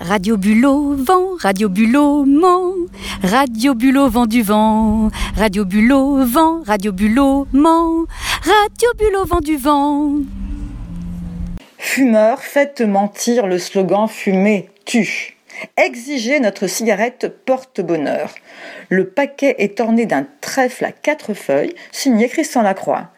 Radio Bulot, vent, Radio Bulot, ment. Radio Bulot, vent du vent. Radio Bulot, vent, Radio Bulot, ment. Radio Bulot, vent du vent. Fumeur, faites mentir le slogan Fumer tue. Exiger notre cigarette porte-bonheur. Le paquet est orné d'un trèfle à quatre feuilles, signé Christian Lacroix.